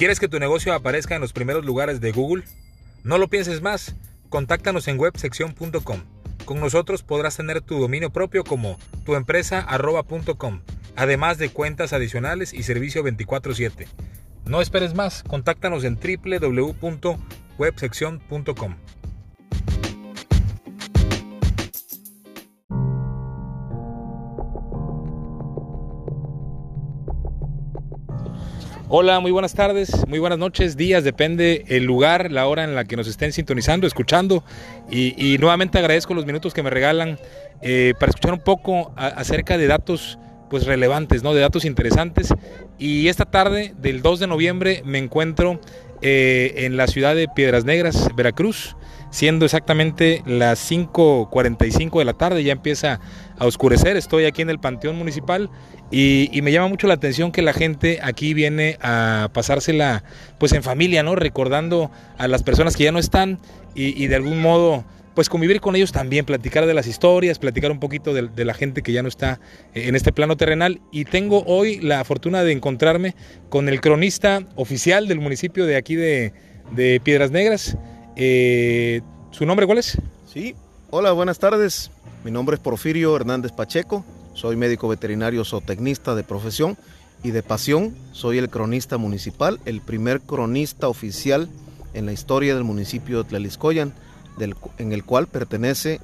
¿Quieres que tu negocio aparezca en los primeros lugares de Google? No lo pienses más. Contáctanos en websección.com. Con nosotros podrás tener tu dominio propio como tuempresa.com, además de cuentas adicionales y servicio 24/7. No esperes más, contáctanos en www.websección.com. Hola, muy buenas tardes, muy buenas noches, días, depende el lugar, la hora en la que nos estén sintonizando, escuchando. Y, nuevamente agradezco los minutos que me regalan eh, para escuchar un poco acerca de datos pues relevantes, ¿no? de datos interesantes. Y esta tarde del 2 de noviembre me encuentro eh, en la ciudad de Piedras Negras, Veracruz, siendo exactamente las 5.45 de la tarde, ya empieza a oscurecer, estoy aquí en el Panteón Municipal y, me llama mucho la atención que la gente aquí viene a pasársela pues en familia, ¿no? Recordando a las personas que ya no están y, de algún modo pues convivir con ellos también, platicar de las historias, platicar un poquito de, la gente que ya no está eh, en este plano terrenal. Y tengo hoy la fortuna de encontrarme con el cronista oficial del municipio de aquí de, Piedras Negras, eh, ¿Su nombre cuál es? Sí, hola, buenas tardes. Mi nombre es Porfirio Hernández Pacheco. Soy médico veterinario zootecnista de profesión y de pasión. Soy el cronista municipal, el primer cronista oficial en la historia del municipio de Tlaliscoyan, en el cual pertenece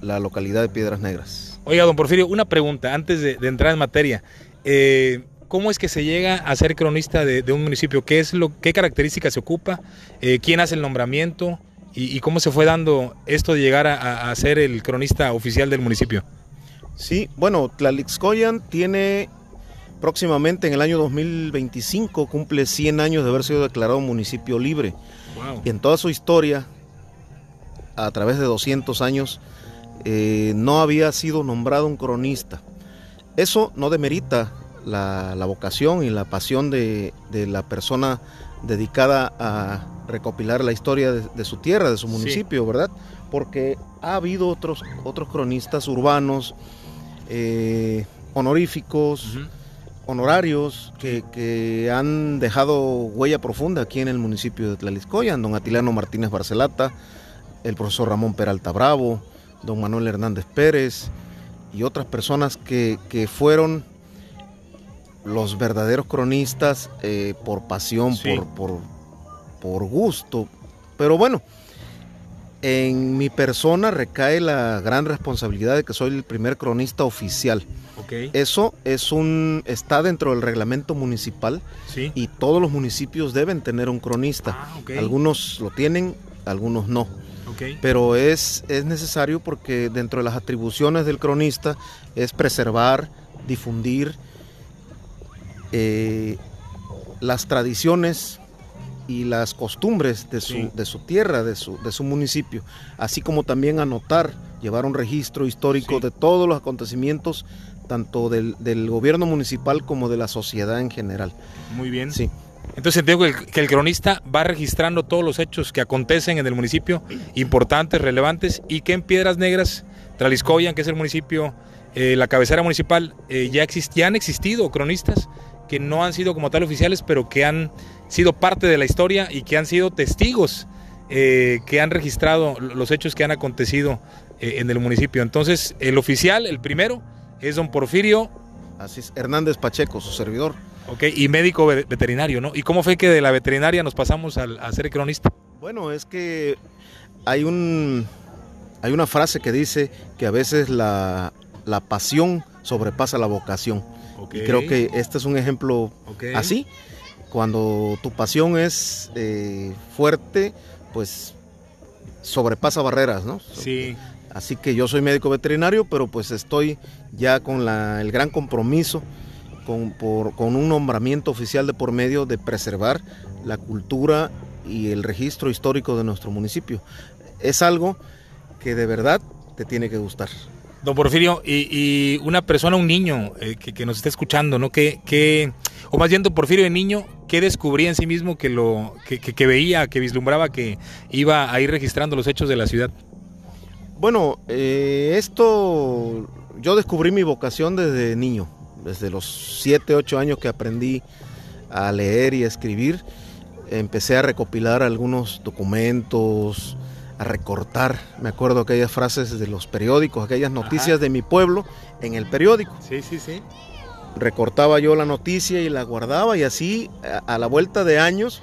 la localidad de Piedras Negras. Oiga, don Porfirio, una pregunta antes de, entrar en materia. Eh, ¿Cómo es que se llega a ser cronista de, un municipio? ¿Qué, es lo, ¿Qué características se ocupa? Eh, ¿Quién hace el nombramiento? Y, cómo se fue dando esto de llegar a, ser el cronista oficial del municipio? Sí, bueno, Tlalixcoyan tiene próximamente en el año 2025, cumple 100 años de haber sido declarado municipio libre. Y en toda su historia, a través de 200 años, eh, no había sido nombrado un cronista. Eso no demerita la, vocación y la pasión de, la persona dedicada a recopilar la historia de, su tierra, de su municipio, ¿verdad? Porque ha habido otros, otros cronistas urbanos, eh, honoríficos, honorarios, que, han dejado huella profunda aquí en el municipio de Tlaliscoyan, don Atiliano Martínez Barcelata, el profesor Ramón Peralta Bravo, don Manuel Hernández Pérez y otras personas que, que fueron los verdaderos cronistas eh, por pasión, por, por, gusto. Pero bueno, en mi persona recae la gran responsabilidad de que soy el primer cronista oficial. Eso es un está dentro del reglamento municipal y todos los municipios deben tener un cronista. Ah, algunos lo tienen, algunos no. Pero es, es necesario porque dentro de las atribuciones del cronista es preservar, difundir eh, las tradiciones y las costumbres de su, de su tierra, de su, de su, municipio, así como también anotar, llevar un registro histórico de todos los acontecimientos, tanto del, gobierno municipal como de la sociedad en general. Muy bien. Sí. Entonces entiendo que el, que el, cronista va registrando todos los hechos que acontecen en el municipio, importantes, relevantes, y que en Piedras Negras, Traliscoyan, que es el municipio, eh, la cabecera municipal, eh, ya, ya han existido cronistas que no han sido como tal oficiales, pero que han sido parte de la historia y que han sido testigos, eh, que han registrado los hechos que han acontecido eh, en el municipio. Entonces, el oficial, el primero, es don Porfirio. Así es, Hernández Pacheco, su servidor. Ok, y médico veterinario, ¿no? ¿Y cómo fue que de la veterinaria nos pasamos a ser cronista? Bueno, es que hay un hay una frase que dice que a veces la, la pasión sobrepasa la vocación. Y creo que este es un ejemplo así. Cuando tu pasión es eh, fuerte, pues sobrepasa barreras, ¿no? Sí. Así que yo soy médico veterinario, pero pues estoy ya con el gran compromiso, con, con un nombramiento oficial de por medio de preservar la cultura y el registro histórico de nuestro municipio. Es algo que de verdad te tiene que gustar. Don Porfirio, y, una persona, un niño eh, que, nos está escuchando, ¿no? Que, o más bien, don Porfirio de niño, ¿qué descubría en sí mismo que, lo, que, veía, que vislumbraba que iba a ir registrando los hechos de la ciudad? Bueno, eh, esto, yo descubrí mi vocación desde niño, desde los 7, 8 años que aprendí a leer y a escribir. empecé a recopilar algunos documentos, a recortar, me acuerdo aquellas frases de los periódicos, aquellas noticias de mi pueblo en el periódico. Sí, sí, sí. Recortaba yo la noticia y la guardaba y así a, la vuelta de años,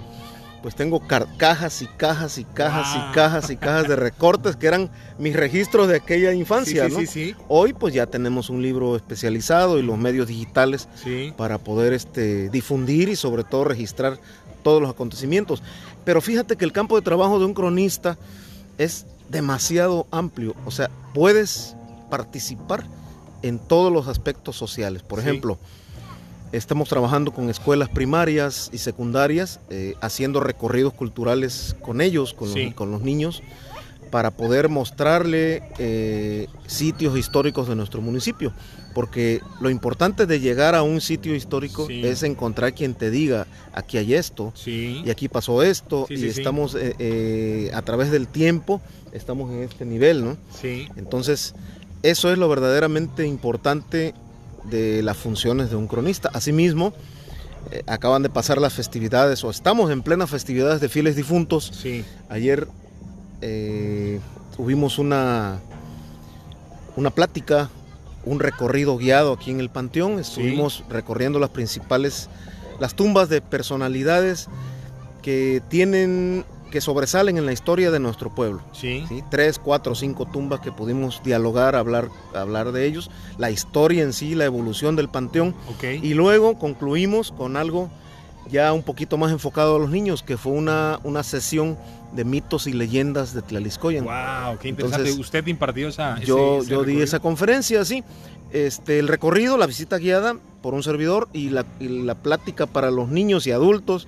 pues tengo cajas y cajas y cajas y cajas y cajas de recortes que eran mis registros de aquella infancia. Sí, sí, sí, Hoy pues ya tenemos un libro especializado y los medios digitales para poder este, difundir y sobre todo registrar todos los acontecimientos. Pero fíjate que el campo de trabajo de un cronista es demasiado amplio. O sea, puedes participar en todos los aspectos sociales. Por ejemplo, estamos trabajando con escuelas primarias y secundarias, eh, haciendo recorridos culturales con ellos, con, los, con los niños, para poder mostrarle eh, sitios históricos de nuestro municipio porque lo importante de llegar a un sitio histórico es encontrar quien te diga, aquí hay esto, y aquí pasó esto, y estamos eh, eh, a través del tiempo, estamos en este nivel, ¿no? Sí. Entonces, eso es lo verdaderamente importante de las funciones de un cronista. Asimismo, acaban de pasar las festividades, o estamos en plenas festividades de fieles difuntos. Sí. Ayer tuvimos una, una plática un recorrido guiado aquí en el Panteón. Estuvimos recorriendo las principales, las tumbas de personalidades que tienen, que sobresalen en la historia de nuestro pueblo. Sí. Tres, cuatro, cinco tumbas que pudimos dialogar, hablar, hablar de ellos, la historia en sí, la evolución del Panteón. Y luego concluimos con algo ya un poquito más enfocado a los niños, que fue una, una sesión de mitos y leyendas de Tlaliscoyan. ¡Wow! ¡Qué interesante! ¿Usted impartió esa Yo, yo di esa conferencia, sí. Este, el recorrido, la visita guiada por un servidor y la, la plática para los niños y adultos,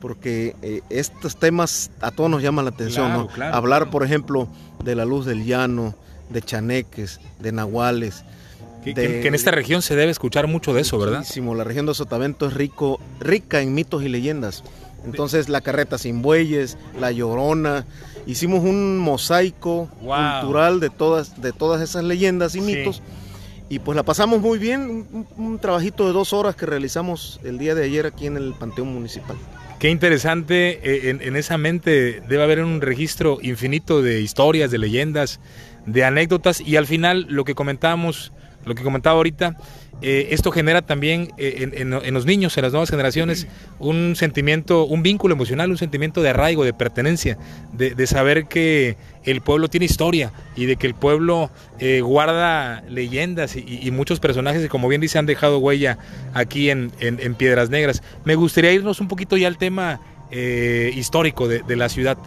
porque eh, estos temas a todos nos llaman la atención, ¿no? Hablar, por ejemplo, de la luz del llano, de chaneques, de nahuales, que, en esta región se debe escuchar mucho de eso, ¿verdad? Muchísimo. La región de Sotavento es rico, rica en mitos y leyendas. Entonces la carreta sin bueyes, la llorona, hicimos un mosaico cultural de todas, de todas esas leyendas y mitos. Y pues la pasamos muy bien, un, trabajito de dos horas que realizamos el día de ayer aquí en el Panteón Municipal. Qué interesante, eh, en, en esa mente debe haber un registro infinito de historias, de leyendas, de anécdotas y al final lo que comentábamos lo que comentaba ahorita, eh, esto genera también eh, en, los niños, en las nuevas generaciones, un sentimiento, un vínculo emocional, un sentimiento de arraigo, de pertenencia, de, saber que el pueblo tiene historia y de que el pueblo eh, guarda leyendas y, muchos personajes que, como bien dice, han dejado huella aquí en, Piedras Negras. Me gustaría irnos un poquito ya al tema histórico de, de, la ciudad.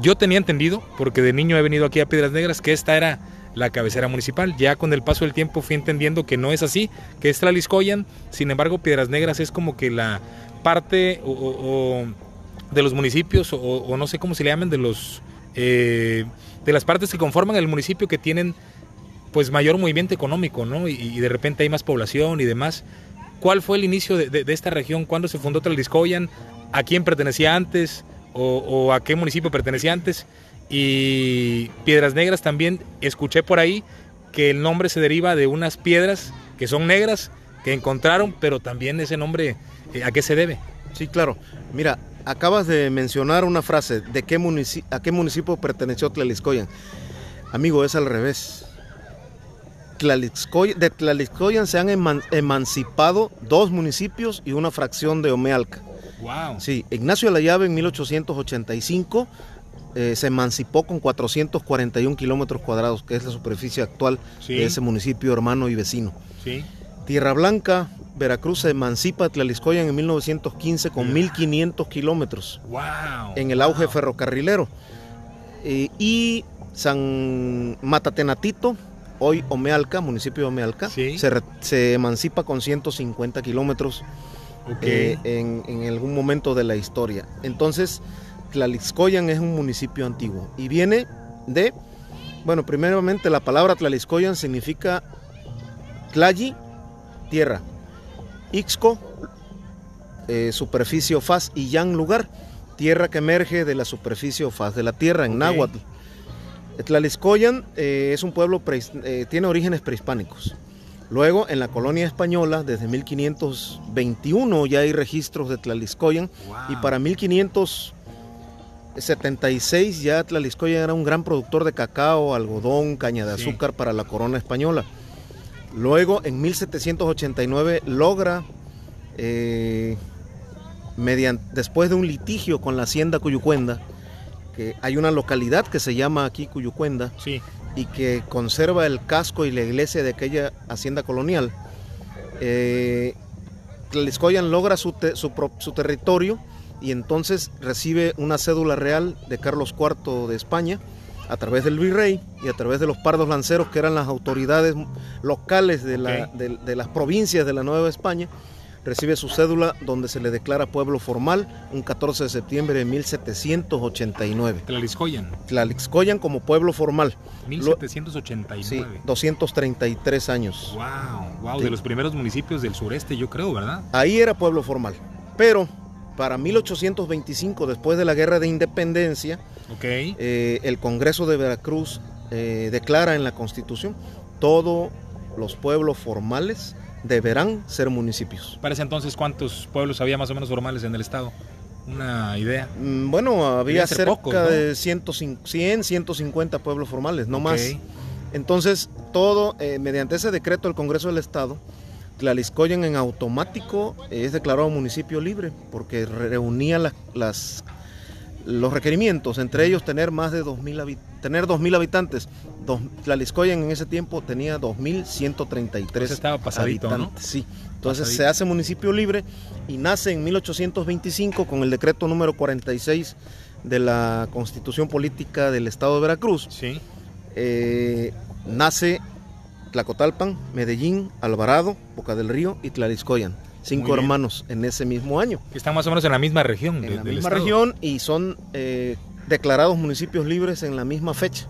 yo tenía entendido, porque de niño he venido aquí a Piedras Negras, que esta era la cabecera municipal. Ya con el paso del tiempo fui entendiendo que no es así, que es Tlaliscoyan, sin embargo Piedras Negras es como que la parte o, de los municipios o, no sé cómo se le llaman de los eh, de las partes que conforman el municipio que tienen pues mayor movimiento económico, ¿no? Y, de repente hay más población y demás. ¿Cuál fue el inicio de, esta región? ¿Cuándo se fundó Tlaliscoyan? ¿A quién pertenecía antes? O, o, a qué municipio pertenecía antes. Y Piedras Negras también escuché por ahí que el nombre se deriva de unas piedras que son negras que encontraron, pero también ese nombre, eh, ¿a qué se debe? Sí, claro. Mira, acabas de mencionar una frase, ¿de qué municipio, a qué municipio perteneció Tlaliscoyan? Amigo, es al revés. de Tlaliscoyan se han emancipado dos municipios y una fracción de Omealca. Wow. Sí, Ignacio La Llave en 1885 eh, se emancipó con 441 kilómetros cuadrados, que es la superficie actual de ese municipio hermano y vecino. Tierra Blanca, Veracruz se emancipa Tlaliscoyan en 1915 con 1500 kilómetros. En el auge ferrocarrilero. Eh, y San Matatenatito, hoy Omealca, municipio de Omealca, se, emancipa con 150 kilómetros eh, en, en, algún momento de la historia. Entonces, Tlalixcoyan es un municipio antiguo y viene de, bueno, primeramente la palabra Tlalixcoyan significa Tlayi, tierra, Ixco, eh, superficie o faz, y Yan, lugar, tierra que emerge de la superficie o faz de la tierra, en náhuatl. Tlaliscoyan eh, es un pueblo, eh, tiene orígenes prehispánicos. Luego, en la colonia española, desde 1521 ya hay registros de Tlaliscoyan y para 1576 ya Tlaliscoyan era un gran productor de cacao, algodón, caña de azúcar para la corona española. Luego, en 1789 logra, eh, mediante, después de un litigio con la hacienda Cuyucuenda, que hay una localidad que se llama aquí Cuyucuenda, sí y que conserva el casco y la iglesia de aquella hacienda colonial. Eh, logra su, su, territorio y entonces recibe una cédula real de Carlos IV de España a través del virrey y a través de los pardos lanceros que eran las autoridades locales de, la, de las provincias de la Nueva España recibe su cédula donde se le declara pueblo formal un 14 de septiembre de 1789. Tlalixcoyan. Tlalixcoyan como pueblo formal. 1789. Sí, 233 años. Wow, wow, de los primeros municipios del sureste, yo creo, ¿verdad? Ahí era pueblo formal. Pero para 1825, después de la Guerra de Independencia, eh, el Congreso de Veracruz eh, declara en la Constitución todos los pueblos formales deberán ser municipios. ¿Para ese entonces cuántos pueblos había más o menos formales en el estado? Una idea. Mm, bueno, había cerca de 100, 150 pueblos formales, no más. Entonces, todo, eh, mediante ese decreto del Congreso del Estado, Tlaliscoyan en automático es declarado municipio libre, porque reunía las los requerimientos, entre ellos tener más de 2.000 tener 2.000 habitantes. Dos, en ese tiempo tenía 2.133 estaba pasadito, habitantes. Sí. Entonces se hace municipio libre y nace en 1825 con el decreto número 46 de la Constitución Política del Estado de Veracruz. Sí. Eh, nace Tlacotalpan, Medellín, Alvarado, Boca del Río y Tlaliscoyan cinco hermanos en ese mismo año. Que están más o menos en la misma región. En la misma región y son eh, declarados municipios libres en la misma fecha,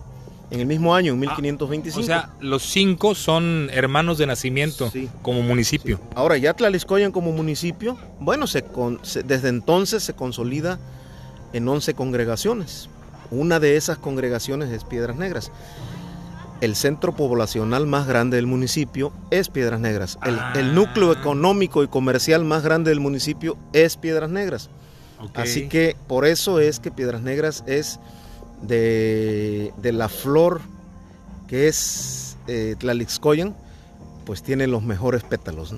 en el mismo año, en 1525. Ah, o sea, los cinco son hermanos de nacimiento como municipio. Ahora, ya Tlaliscoyan como municipio, bueno, se, desde entonces se consolida en 11 congregaciones. Una de esas congregaciones es Piedras Negras el centro poblacional más grande del municipio es Piedras Negras. El, ah. núcleo económico y comercial más grande del municipio es Piedras Negras. Así que por eso es que Piedras Negras es de, la flor que es eh, Tlalixcoyan, pues tiene los mejores pétalos.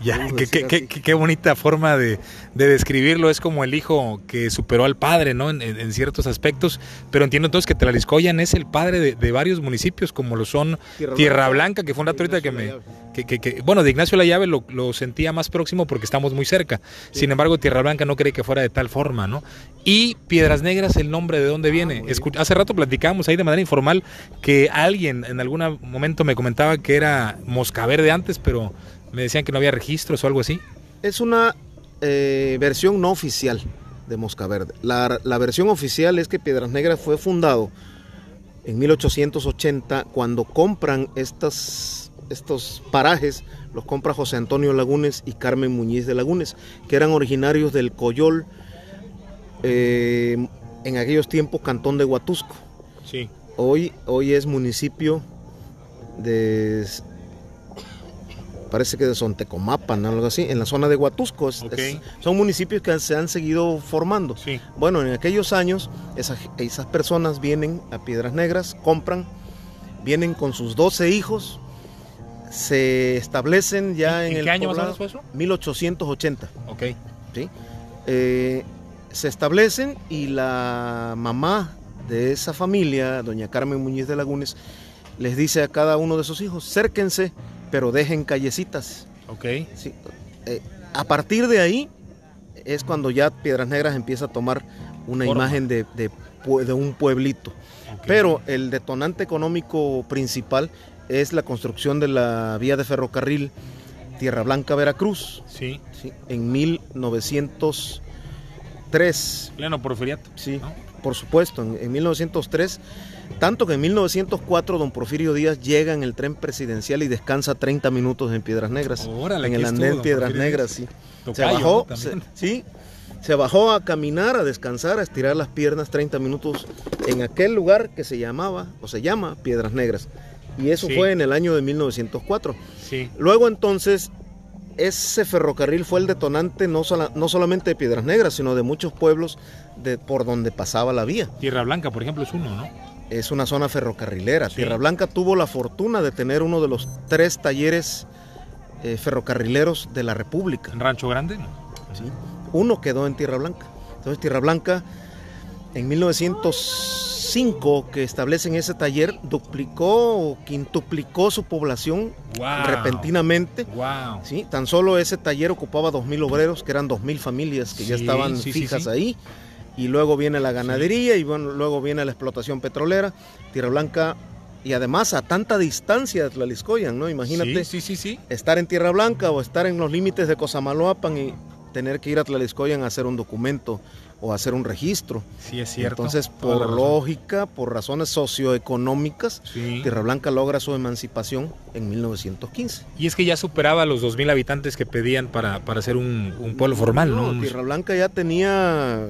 Ya, qué, bonita forma de, describirlo. Es como el hijo que superó al padre, ¿no? En, ciertos aspectos. Pero entiendo entonces que Tlaliscoyan es el padre de, varios municipios, como lo son Tierra, Blanca, que fue un dato ahorita que me. Que, bueno, de Ignacio La Llave lo, sentía más próximo porque estamos muy cerca. Sin embargo, Tierra Blanca no cree que fuera de tal forma, ¿no? Y Piedras Negras, el nombre de dónde viene. Ah, hace rato platicamos ahí de manera informal que alguien en algún momento me comentaba que era Mosca Verde antes, pero me decían que no había registros o algo así. Es una eh, versión no oficial de Mosca Verde. La, versión oficial es que Piedras Negras fue fundado en 1880 cuando compran estas, estos parajes, los compra José Antonio Lagunes y Carmen Muñiz de Lagunes, que eran originarios del Coyol, eh, en aquellos tiempos cantón de Huatusco. Sí. Hoy, hoy es municipio de parece que de Sontecomapan, algo así, en la zona de Huatusco. son municipios que se han seguido formando. Bueno, en aquellos años esas, personas vienen a Piedras Negras, compran, vienen con sus 12 hijos, se establecen ya en, ¿En el qué año más fue eso? 1880. Ok. ¿sí? Eh, se establecen y la mamá de esa familia, doña Carmen Muñiz de Lagunes, les dice a cada uno de sus hijos, cérquense pero dejen callecitas. Ok. Sí. Eh, a partir de ahí es cuando ya Piedras Negras empieza a tomar una imagen de, de, un pueblito. Pero el detonante económico principal es la construcción de la vía de ferrocarril Tierra Blanca Veracruz. Sí. sí en 1903. Pleno porfiriato. Sí, por supuesto, en, en 1903 tanto que en 1904 don Porfirio Díaz llega en el tren presidencial y descansa 30 minutos en Piedras Negras. en el andén Piedras Negras, sí. se bajó, sí, se bajó a caminar, a descansar, a estirar las piernas 30 minutos en aquel lugar que se llamaba o se llama Piedras Negras. Y eso fue en el año de 1904. Luego entonces ese ferrocarril fue el detonante no, no solamente de Piedras Negras, sino de muchos pueblos de, por donde pasaba la vía. Tierra Blanca, por ejemplo, es uno, ¿no? Es una zona ferrocarrilera. Tierra Blanca tuvo la fortuna de tener uno de los tres talleres eh, ferrocarrileros de la República. ¿En Rancho Grande? Sí. Uno quedó en Tierra Blanca. Entonces Tierra Blanca en 1905 que establecen ese taller duplicó o quintuplicó su población repentinamente. Wow. ¿sí? Tan solo ese taller ocupaba 2.000 obreros, que eran 2.000 familias que ya estaban fijas ahí. Y luego viene la ganadería y bueno, luego viene la explotación petrolera. Tierra Blanca y además a tanta distancia de Tlaliscoyan, ¿no? Imagínate estar en Tierra Blanca o estar en los límites de Cosamaloapan y tener que ir a Tlaliscoyan a hacer un documento o hacer un registro. Sí, es cierto. Entonces, por lógica, por razones socioeconómicas, Tierra Blanca logra su emancipación en 1915. Y es que ya superaba los 2.000 habitantes que pedían para, para ser un, pueblo formal, ¿no? Tierra Blanca ya tenía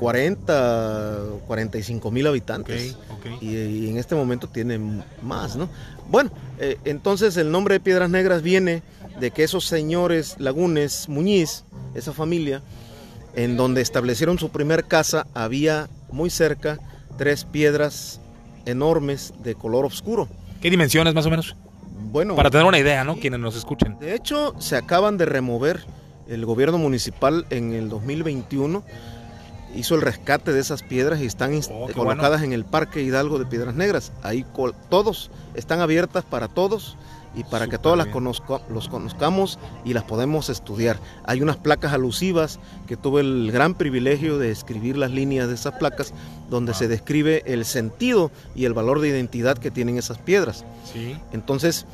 40, 45 mil habitantes. Y, en este momento tiene más, ¿no? Bueno, eh, entonces el nombre de Piedras Negras viene de que esos señores Lagunes, Muñiz, esa familia, en donde establecieron su primer casa, había muy cerca tres piedras enormes de color oscuro. ¿Qué dimensiones más o menos? Bueno, para tener una idea, ¿no? Quienes nos escuchen. De hecho, se acaban de remover el gobierno municipal en el 2021 hizo el rescate de esas piedras y están oh, colocadas en el Parque Hidalgo de Piedras Negras. Ahí todos están abiertas para todos y para que todos las los conozcamos y las podemos estudiar. Hay unas placas alusivas que tuve el gran privilegio de escribir las líneas de esas placas donde se describe el sentido y el valor de identidad que tienen esas piedras. Entonces,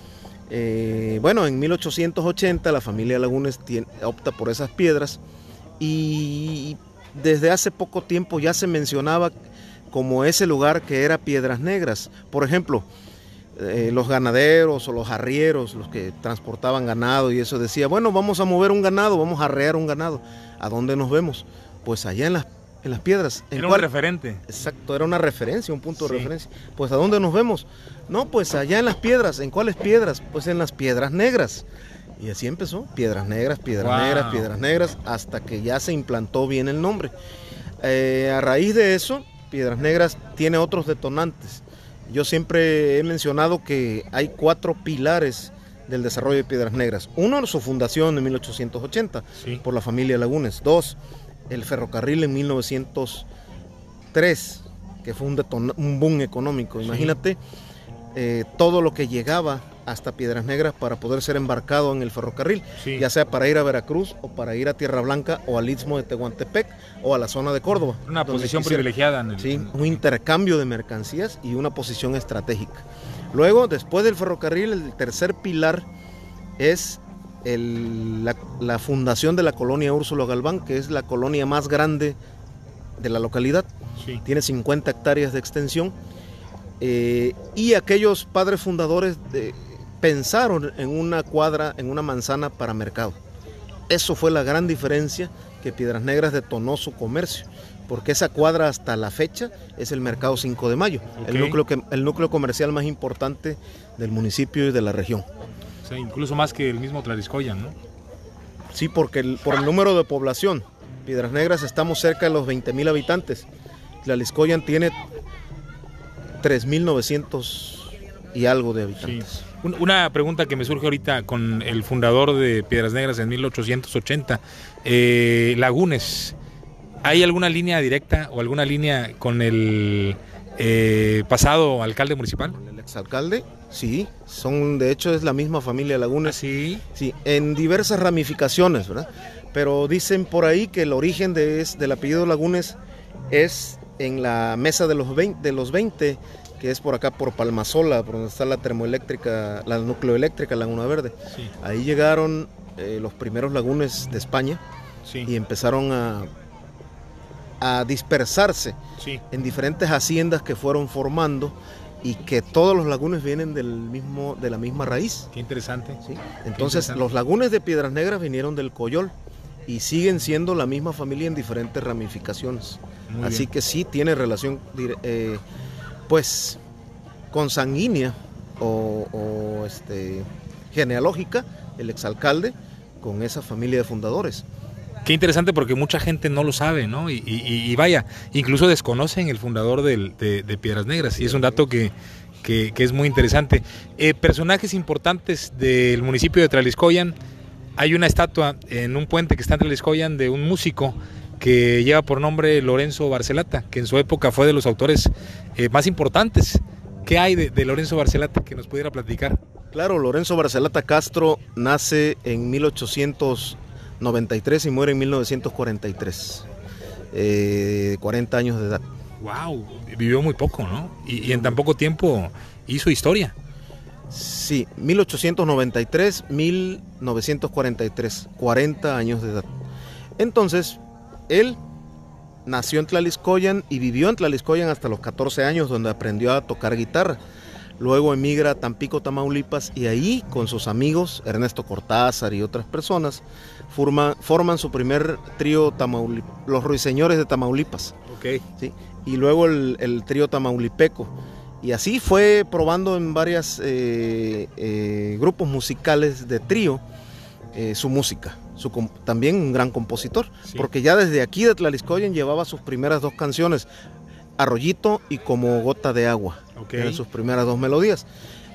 eh, bueno, en 1880 la familia Lagunes opta por esas piedras y desde hace poco tiempo ya se mencionaba como ese lugar que era Piedras Negras. Por ejemplo, eh, los ganaderos o los arrieros, los que transportaban ganado y eso decía, bueno, vamos a mover un ganado, vamos a arrear un ganado. ¿A dónde nos vemos? Pues allá en las, en las piedras. era un referente. Exacto, era una referencia, un punto de referencia. Pues ¿a dónde nos vemos? No, pues allá en las piedras. ¿En cuáles piedras? Pues en las piedras negras. Y así empezó, piedras negras, piedras negras, piedras negras, hasta que ya se implantó bien el nombre. Eh, a raíz de eso, Piedras Negras tiene otros detonantes. Yo siempre he mencionado que hay cuatro pilares del desarrollo de Piedras Negras. Uno, su fundación en 1880 por la familia Lagunes. Dos, el ferrocarril en 1903, que fue un, un boom económico. Imagínate eh, todo lo que llegaba hasta Piedras Negras para poder ser embarcado en el ferrocarril, ya sea para ir a Veracruz o para ir a Tierra Blanca o al Istmo de Tehuantepec o a la zona de Córdoba. Una posición privilegiada. En el, sí, un intercambio de mercancías y una posición estratégica. Luego, después del ferrocarril, el tercer pilar es la, fundación de la colonia Úrsulo Galván, que es la colonia más grande de la localidad. Tiene 50 hectáreas de extensión. Eh, y aquellos padres fundadores de, pensaron en una cuadra, en una manzana para mercado. Eso fue la gran diferencia que Piedras Negras detonó su comercio, porque esa cuadra hasta la fecha es el mercado 5 de mayo, el, núcleo que, el núcleo comercial más importante del municipio y de la región. O sea, incluso más que el mismo Tlariscoyan, ¿no? Sí, porque por el número de población, Piedras Negras estamos cerca de los 20 mil habitantes. Tlariscoyan tiene 3.900 y algo de habitantes. Una pregunta que me surge ahorita con el fundador de Piedras Negras en 1880, eh, Lagunes. ¿Hay alguna línea directa o alguna línea con el eh, pasado alcalde municipal? El exalcalde, sí. Son, de hecho, es la misma familia Lagunes. ¿Ah, sí. Sí, en diversas ramificaciones, ¿verdad? Pero dicen por ahí que el origen de, es, del apellido Lagunes es en la mesa de los 20, de los 20 que es por acá por Palmasola, por donde está la termoeléctrica, la nucleoeléctrica Laguna Verde. Ahí llegaron eh, los primeros lagunes de España y empezaron a, a dispersarse en diferentes haciendas que fueron formando y que todos los lagunes vienen del mismo, de la misma raíz. Qué interesante. Entonces los lagunes de Piedras Negras vinieron del Coyol y siguen siendo la misma familia en diferentes ramificaciones. Así que sí tiene relación eh, pues consanguínea o, este, genealógica, el exalcalde, con esa familia de fundadores. Qué interesante porque mucha gente no lo sabe, ¿no? Y, vaya, incluso desconocen el fundador de, Piedras Negras. Y es un dato que, es muy interesante. Eh, personajes importantes del municipio de Traliscoyan. Hay una estatua en un puente que está en Traliscoyan de un músico que lleva por nombre Lorenzo Barcelata, que en su época fue de los autores eh, más importantes. ¿Qué hay de, Lorenzo Barcelata que nos pudiera platicar? Claro, Lorenzo Barcelata Castro nace en 1893 y muere en 1943, 40 eh, años de edad. ¡Wow! Vivió muy poco, ¿no? Y, en tan poco tiempo hizo historia. Sí, 1893, 1943, 40 años de edad. Entonces, él nació en Tlaliscoyan y vivió en Tlaliscoyan hasta los 14 años, donde aprendió a tocar guitarra. Luego emigra a Tampico, Tamaulipas, y ahí, con sus amigos, Ernesto Cortázar y otras personas, forman su primer trío los Ruiseñores de Tamaulipas. Okay. ¿sí? Y luego el, trío Tamaulipeco. Y así fue probando en varios eh, eh, grupos musicales de trío eh, su música también un gran compositor, porque ya desde aquí de Tlaliscoyen llevaba sus primeras dos canciones, Arroyito y Como Gota de Agua, eran sus primeras dos melodías.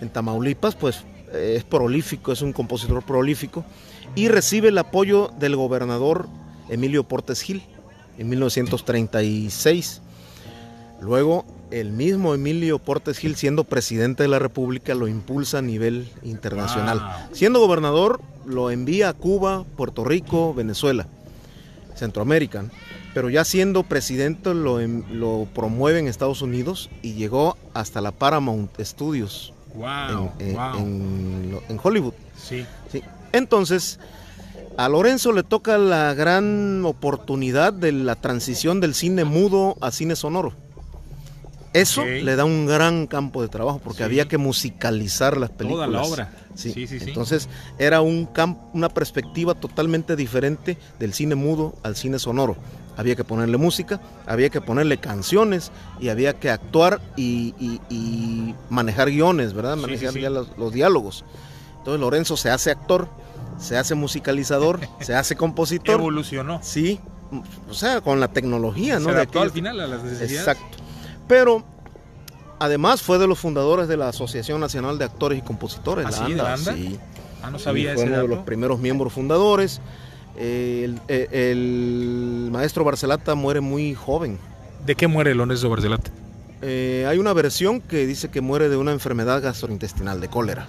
En Tamaulipas, pues eh, es prolífico, es un compositor prolífico, y recibe el apoyo del gobernador Emilio Portes Gil en 1936. Luego el mismo Emilio Portes Gil, siendo presidente de la República, lo impulsa a nivel internacional. Siendo gobernador, lo envía a Cuba, Puerto Rico, Venezuela, Centroamérica. Pero ya siendo presidente lo, lo, promueve en Estados Unidos y llegó hasta la Paramount Studios en, Hollywood. Sí. sí. Entonces, a Lorenzo le toca la gran oportunidad de la transición del cine mudo a cine sonoro. Eso le da un gran campo de trabajo porque había que musicalizar las películas. Toda la obra. Sí. sí, sí Entonces era un una perspectiva totalmente diferente del cine mudo al cine sonoro. Había que ponerle música, había que ponerle canciones y había que actuar y, manejar guiones, ¿verdad? Manejar ya los, diálogos. Entonces Lorenzo se hace actor, se hace musicalizador, se hace compositor. Evolucionó. Sí, o sea, con la tecnología, ¿no? Se adaptó al final a las necesidades. Exacto. Pero además fue de los fundadores de la Asociación Nacional de Actores y Compositores, ¿Ah, la ANDA. Sí. Ah, no sabía Fue uno de los primeros miembros fundadores. El, maestro Barcelata muere muy joven. ¿De qué muere Lorenzo Barcelata? Eh, hay una versión que dice que muere de una enfermedad gastrointestinal, de cólera.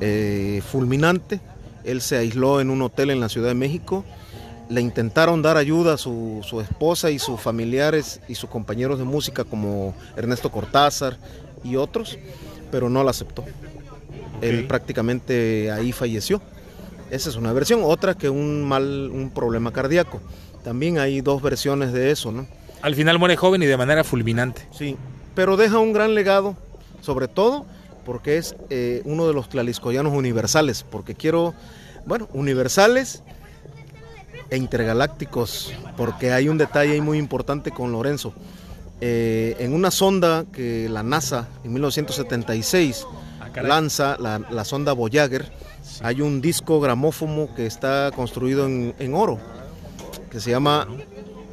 Eh, fulminante. Él se aisló en un hotel en la Ciudad de México le intentaron dar ayuda a su, esposa y sus familiares y sus compañeros de música como Ernesto Cortázar y otros, pero no la aceptó. Él prácticamente ahí falleció. Esa es una versión, otra que un mal, un problema cardíaco. También hay dos versiones de eso, ¿no? Al final muere joven y de manera fulminante. Sí, pero deja un gran legado, sobre todo porque es eh, uno de los tlaliscoyanos universales, porque quiero, bueno, universales e intergalácticos, porque hay un detalle muy importante con Lorenzo. Eh, en una sonda que la NASA en 1976 ah, lanza, la, sonda Voyager, hay un disco gramófono que está construido en, oro, que se llama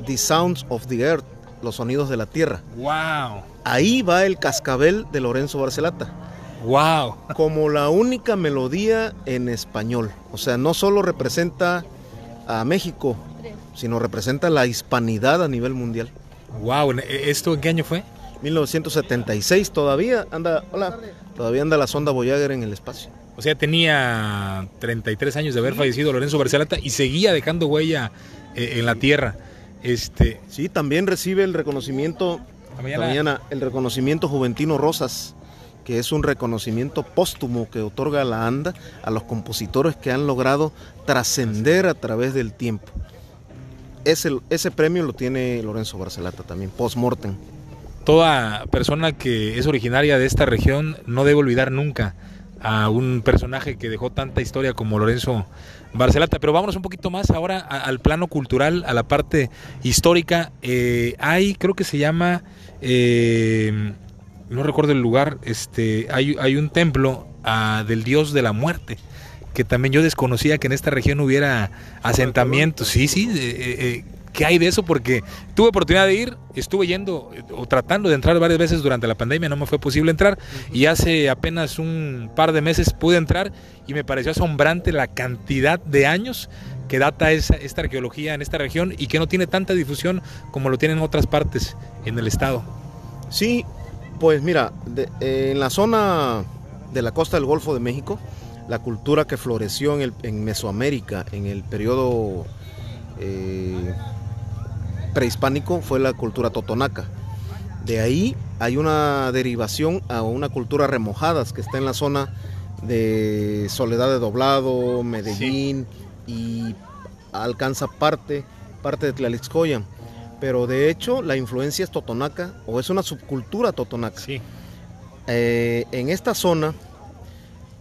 The Sounds of the Earth, los sonidos de la Tierra. ¡Wow! Ahí va el cascabel de Lorenzo Barcelata. ¡Wow! Como la única melodía en español. O sea, no solo representa a México, sino representa la hispanidad a nivel mundial. Wow, ¿esto en qué año fue? 1976 todavía anda, hola, todavía anda la sonda Voyager en el espacio. O sea, tenía 33 años de haber fallecido Lorenzo Barcelata y seguía dejando huella eh, en la Tierra. Este, sí, también recibe el reconocimiento mañana el reconocimiento Juventino Rosas que es un reconocimiento póstumo que otorga la ANDA a los compositores que han logrado trascender a través del tiempo. Ese, ese premio lo tiene Lorenzo Barcelata también, post-mortem. Toda persona que es originaria de esta región no debe olvidar nunca a un personaje que dejó tanta historia como Lorenzo Barcelata. Pero vámonos un poquito más ahora al plano cultural, a la parte histórica. Eh, hay, creo que se llama... Eh, no recuerdo el lugar, este, hay, hay un templo ah, del dios de la muerte que también yo desconocía que en esta región hubiera asentamientos. Sí, sí, eh, ¿qué hay de eso? Porque tuve oportunidad de ir, estuve yendo o tratando de entrar varias veces durante la pandemia, no me fue posible entrar y hace apenas un par de meses pude entrar y me pareció asombrante la cantidad de años que data esa, esta arqueología en esta región y que no tiene tanta difusión como lo tienen otras partes en el estado. Sí, pues mira, eh, en la zona de la costa del Golfo de México, la cultura que floreció en, el, en Mesoamérica en el periodo eh, prehispánico fue la cultura totonaca. De ahí hay una derivación a una cultura remojadas que está en la zona de Soledad de Doblado, Medellín y alcanza parte, parte de Tlalixcoyan. Pero de hecho la influencia es totonaca o es una subcultura totonaca. Eh, en esta zona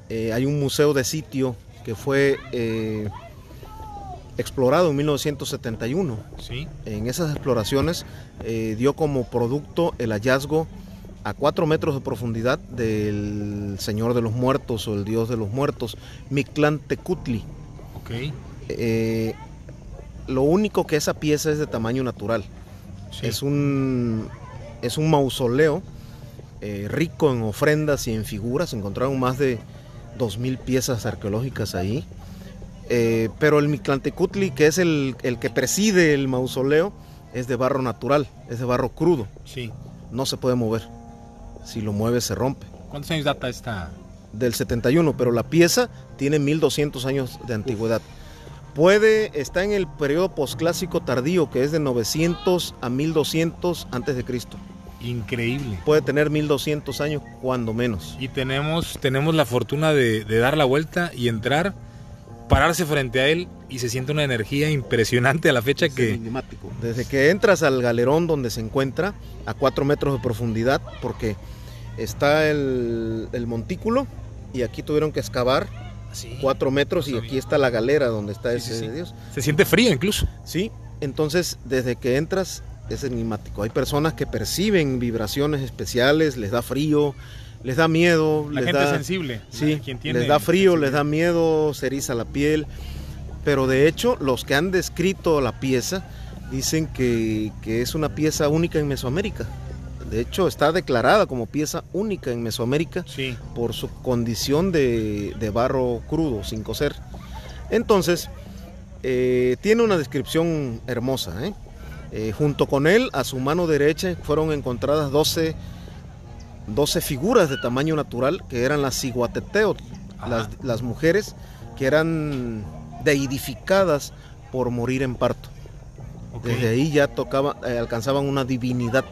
eh, hay un museo de sitio que fue eh, explorado en 1971. En esas exploraciones dio como producto el hallazgo a cuatro metros de profundidad del Señor de los Muertos o el Dios de los Muertos, Mictlán Tecutli. Eh, lo único que esa pieza es de tamaño natural. Es, un, es un mausoleo eh, rico en ofrendas y en figuras. Encontraron más de 2.000 piezas arqueológicas ahí. Eh, pero el Mictlantecutli, que es el, el, que preside el mausoleo, es de barro natural, es de barro crudo. Sí. No se puede mover. Si lo mueve se rompe. ¿Cuántos años data esta? Del 71, pero la pieza tiene 1200 años de antigüedad. Puede, está en el periodo posclásico tardío, que es de 900 a 1200 antes de Cristo. Increíble. Puede tener 1200 años, cuando menos. Y tenemos, tenemos la fortuna de, dar la vuelta y entrar, pararse frente a él y se siente una energía impresionante a la fecha que... Desde que entras al galerón donde se encuentra, a 4 metros de profundidad, porque está el, el montículo y aquí tuvieron que excavar cuatro metros y aquí está la galera donde está ese Dios. Se siente frío incluso. Sí, entonces desde que entras es enigmático. Hay personas que perciben vibraciones especiales, les da frío, les da miedo. La les gente sensible. Sí, les da frío, les da miedo, se eriza la piel. Pero de hecho, los que han descrito la pieza dicen que, que es una pieza única en Mesoamérica. De hecho, está declarada como pieza única en Mesoamérica por su condición de, barro crudo, sin coser. Entonces, eh, tiene una descripción hermosa. ¿eh? Eh, junto con él, a su mano derecha, fueron encontradas 12, 12 figuras de tamaño natural que eran las ciguateteot, las, las mujeres que eran deidificadas por morir en parto. Desde ahí ya tocaba, eh, alcanzaban una divinidad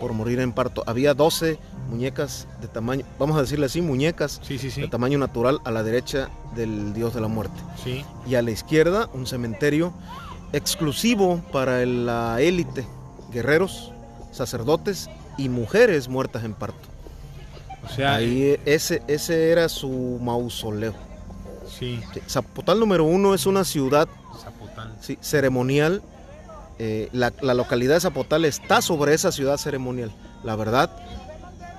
por morir en parto. Había 12 muñecas de tamaño, vamos a decirle así, muñecas de tamaño natural a la derecha del dios de la muerte. Y a la izquierda un cementerio exclusivo para la élite, guerreros, sacerdotes y mujeres muertas en parto. O sea, ahí eh, ese, ese era su mausoleo. Zapotal número uno es una ciudad ceremonial eh, la, localidad de Zapotal está sobre esa ciudad ceremonial. La verdad,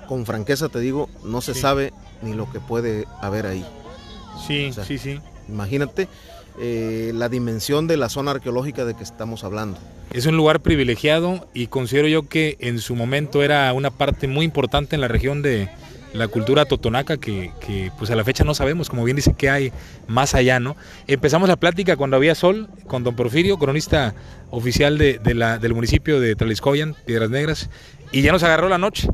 con franqueza te digo, no se sabe ni lo que puede haber ahí. Sí, sí, sí. Imagínate eh, la dimensión de la zona arqueológica de que estamos hablando. Es un lugar privilegiado y considero yo que en su momento era una parte muy importante en la región de, la cultura totonaca que, pues a la fecha no sabemos, como bien dice que hay más allá, ¿no? Empezamos la plática cuando había sol con don Porfirio, cronista oficial de, la, del municipio de Taliscoyan, Piedras Negras, y ya nos agarró la noche,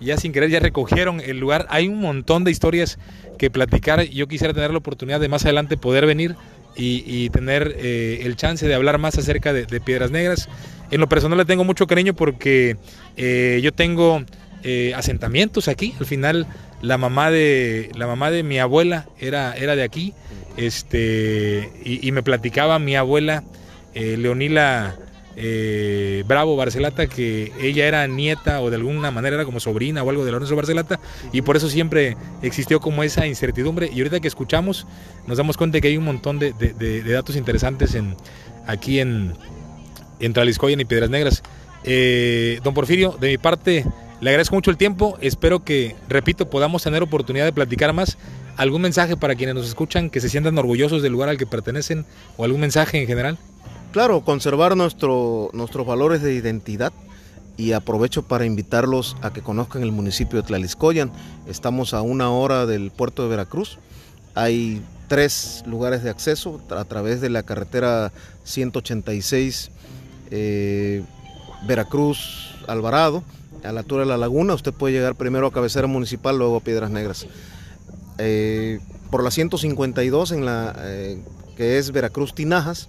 ya sin querer ya recogieron el lugar, hay un montón de historias que platicar, yo quisiera tener la oportunidad de más adelante poder venir y, tener eh, el chance de hablar más acerca de, Piedras Negras. En lo personal le tengo mucho cariño porque eh, yo tengo eh, asentamientos aquí. Al final la mamá de la mamá de mi abuela era, era de aquí. Este, y, me platicaba mi abuela eh, Leonila eh, Bravo Barcelata que ella era nieta o de alguna manera era como sobrina o algo de Lorenzo Barcelata y por eso siempre existió como esa incertidumbre y ahorita que escuchamos nos damos cuenta que hay un montón de, datos interesantes en, aquí en, en y Piedras Negras. don Porfirio, de mi parte Le agradezco mucho el tiempo, espero que, repito, podamos tener oportunidad de platicar más. ¿Algún mensaje para quienes nos escuchan que se sientan orgullosos del lugar al que pertenecen o algún mensaje en general? Claro, conservar nuestro, nuestros valores de identidad y aprovecho para invitarlos a que conozcan el municipio de Tlaliscoyan. Estamos a una hora del puerto de Veracruz. Hay tres lugares de acceso a través de la carretera 186 eh, Veracruz Alvarado, a la altura de la laguna. Usted puede llegar primero a cabecera municipal, luego a Piedras Negras. Eh, por la 152 en la eh, que es Veracruz Tinajas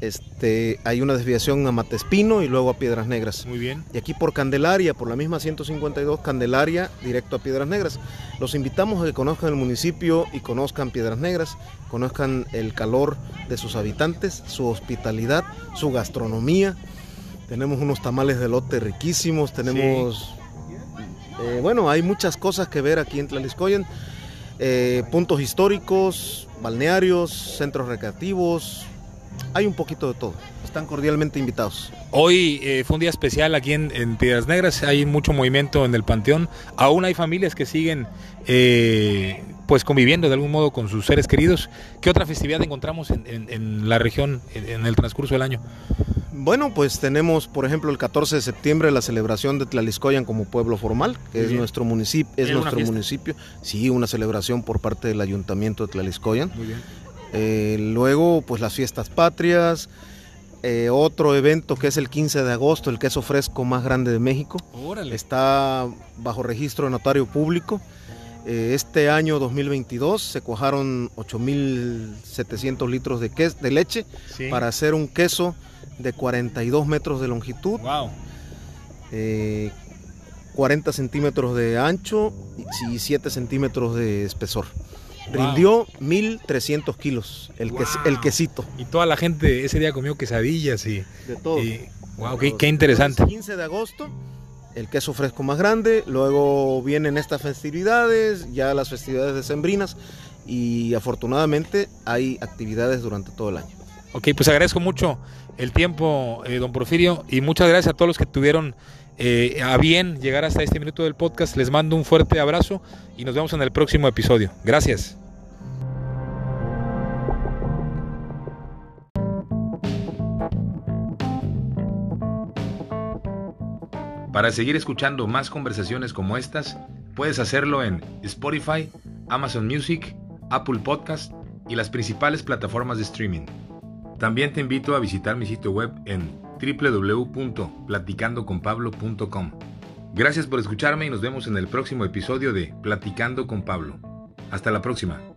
este, hay una desviación a Matespino y luego a Piedras Negras. Muy bien. Y aquí por Candelaria, por la misma 152, Candelaria, directo a Piedras Negras. Los invitamos a que conozcan el municipio y conozcan Piedras Negras, conozcan el calor de sus habitantes, su hospitalidad, su gastronomía. Tenemos unos tamales de lote riquísimos, tenemos... Eh, bueno, hay muchas cosas que ver aquí en Tlaliscoyan. Eh, puntos históricos, balnearios, centros recreativos, hay un poquito de todo. Están cordialmente invitados. Hoy eh, fue un día especial aquí en, Piedras Negras, hay mucho movimiento en el Panteón. Aún hay familias que siguen eh, pues conviviendo de algún modo con sus seres queridos. ¿Qué otra festividad encontramos en, la región en, el transcurso del año? Bueno, pues tenemos, por ejemplo, el 14 de septiembre la celebración de Tlaliscoyan como pueblo formal, que es nuestro municipio, es nuestro municipio. Sí, una celebración por parte del ayuntamiento de Tlaliscoyan. Muy bien. Eh, luego, pues las fiestas patrias. Eh, otro evento que es el 15 de agosto, el queso fresco más grande de México. Está bajo registro de notario público. Eh, este año 2022 se cuajaron 8.700 litros de, de leche para hacer un queso de 42 metros de longitud. 40 centímetros de ancho y 7 centímetros de espesor. Rindió 1300 kilos el, el quesito. Y toda la gente ese día comió quesadillas y. De todo. wow, qué, interesante. El 15 de agosto, el queso fresco más grande. Luego vienen estas festividades, ya las festividades decembrinas. Y afortunadamente hay actividades durante todo el año. Ok, pues agradezco mucho el tiempo, eh, don Porfirio, y muchas gracias a todos los que tuvieron eh, a bien llegar hasta este minuto del podcast. Les mando un fuerte abrazo y nos vemos en el próximo episodio. Gracias. Para seguir escuchando más conversaciones como estas, puedes hacerlo en Spotify, Amazon Music, Apple Podcast y las principales plataformas de streaming. También te invito a visitar mi sitio web en www.platicandoconpablo.com. Gracias por escucharme y nos vemos en el próximo episodio de Platicando con Pablo. Hasta la próxima.